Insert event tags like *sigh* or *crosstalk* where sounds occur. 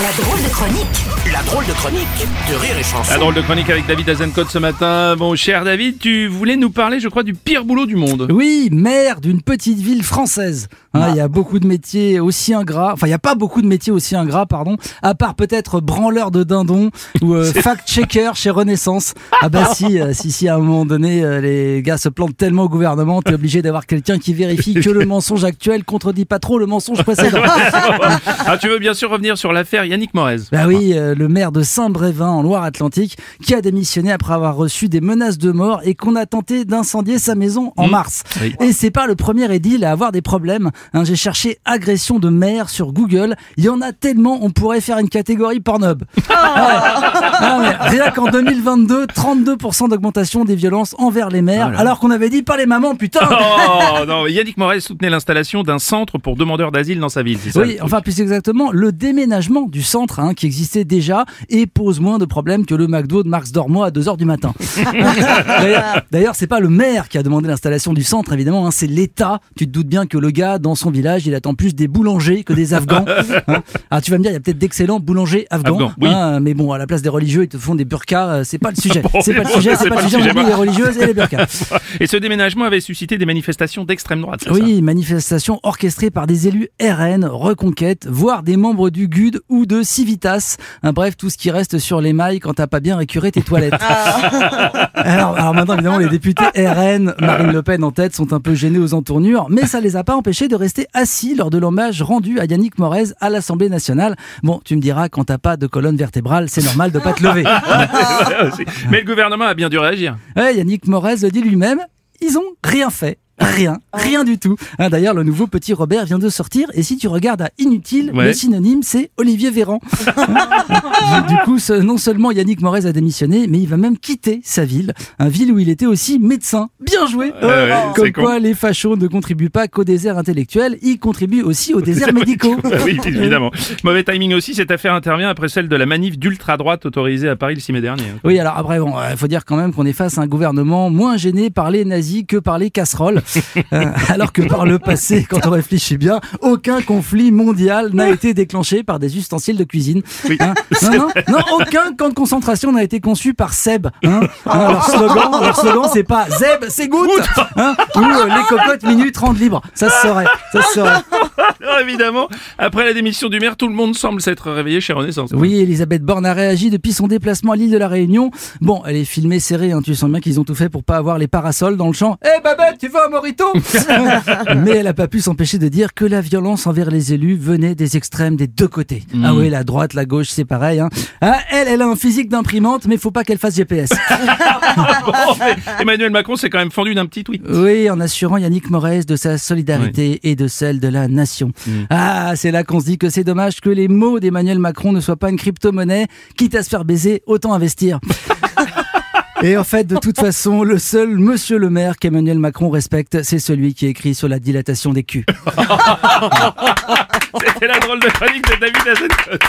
La drôle de chronique La drôle de chronique de Rire et Chanson. La drôle de chronique avec David Azencott ce matin. Bon, cher David, tu voulais nous parler, je crois, du pire boulot du monde. Oui, maire d'une petite ville française. Hein, Il y a beaucoup de métiers aussi ingrats. Enfin, il n'y a pas beaucoup de métiers aussi ingrats, pardon. À part peut-être branleur de dindon ou euh, *laughs* fact-checker chez Renaissance. Ah bah si, euh, si, si, à un moment donné, euh, les gars se plantent tellement au gouvernement, t'es obligé d'avoir quelqu'un qui vérifie que le *laughs* mensonge actuel contredit pas trop le mensonge *laughs* précédent. ah, tu veux bien sûr revenir sur l'affaire Yannick Morez. Bah oui, euh, le maire de Saint-Brévin en Loire-Atlantique qui a démissionné après avoir reçu des menaces de mort et qu'on a tenté d'incendier sa maison en Mmh. mars. Oui. Et c'est pas le premier édile à avoir des problèmes. Hein, J'ai cherché agression de maire sur Google. Il y en a tellement, on pourrait faire une catégorie Pornhub. *laughs* Ah, mais rien qu'en 2022, 32% d'augmentation des violences envers les maires, Ah alors qu'on avait dit pas les mamans, putain. Oh non, Yannick Morez soutenait l'installation d'un centre pour demandeurs d'asile dans sa ville, c'est ça Oui, enfin plus exactement, le déménagement du centre hein, qui existait déjà et pose moins de problèmes que le McDo de Marx Dormois à 2h du matin. *laughs* D'ailleurs- c'est pas le maire qui a demandé l'installation du centre, évidemment, hein, c'est l'État. Tu te doutes bien que le gars, dans son village, il attend plus des boulangers que des Afghans. *laughs* hein. Alors tu vas me dire, il y a peut-être d'excellents boulangers afghans, oui. hein, mais bon, à la place des religieux, ils te font des burkas, euh, c'est pas le *laughs* sujet. Bon, c'est pas le sujet, c'est pas le sujet, oublie les religieuses et les burkas. Et ce déménagement avait suscité des manifestations d'extrême droite, Oui, manifestation orchestrée par des élus RN, Reconquête, voire des membres du GUD ou de Civitas. Hein, bref, tout ce qui reste sur les mailles quand t'as pas bien récuré tes toilettes. *laughs* alors, alors maintenant, évidemment, les députés RN, Marine Le Pen en tête, sont un peu gênés aux entournures, mais ça les a pas empêchés de rester assis lors de l'hommage rendu à Yannick Morez à l'Assemblée nationale. Bon, tu me diras, quand t'as pas de colonne vertébrale, c'est normal de pas te lever. *laughs* Mais le gouvernement a bien dû réagir. Ouais, Yannick Morez le dit lui-même, ils ont rien fait. Rien, rien du tout. Hein, D'ailleurs, le nouveau petit Robert vient de sortir, et si tu regardes à inutile, Ouais. le synonyme c'est Olivier Véran. du, *laughs* du coup, non seulement Yannick Morez a démissionné, mais il va même quitter sa ville, un ville où il était aussi médecin. Bien joué. Ouais, Comme con. quoi, les fachos ne contribuent pas qu'au désert intellectuel, ils contribuent aussi aux déserts *laughs* médicaux. *laughs* oui, évidemment. Mauvais timing aussi, cette affaire intervient après celle de la manif d'ultra-droite autorisée à Paris le 6 mai dernier. hein. Oui, alors après, bon, il faut dire quand même qu'on est face à un gouvernement moins gêné par les nazis que par les casseroles. *laughs* Euh, alors que par le passé, quand on réfléchit bien, aucun conflit mondial n'a été déclenché par des ustensiles de cuisine. Oui. Hein *laughs* non, non, non, aucun camp de concentration n'a été conçu par Seb. Hein Hein, leur slogan, leur slogan, c'est pas Zeb, c'est goutte, hein ou euh, les cocottes minutes rendent libre. Ça se saurait, ça se saurait. *laughs* *laughs* Alors évidemment, après la démission du maire, tout le monde semble s'être réveillé chez Renaissance. Oui, Elisabeth Borne a réagi depuis son déplacement à l'île de la Réunion. Bon, elle est filmée serrée, hein, tu sens bien qu'ils ont tout fait pour pas avoir les parasols dans le champ. Eh Babette, tu veux un morito *laughs* *laughs* Mais elle a pas pu s'empêcher de dire que la violence envers les élus venait des extrêmes des deux côtés. Ah oui, la droite, la gauche, c'est pareil. Hein. Ah, elle, elle a un physique d'imprimante, mais faut pas qu'elle fasse GPS. Bon, Emmanuel Macron s'est quand même fendu d'un petit tweet. Oui, en assurant Yannick Morez de sa solidarité et de celle de la nation. Ah, c'est là qu'on se dit que c'est dommage que les mots d'Emmanuel Macron ne soient pas une crypto-monnaie. Quitte à se faire baiser, autant investir. *laughs* Et en fait, de toute façon, le seul monsieur le maire qu'Emmanuel Macron respecte, c'est celui qui écrit sur la dilatation des culs. *laughs* C'était la drôle de chronique de David Azencott.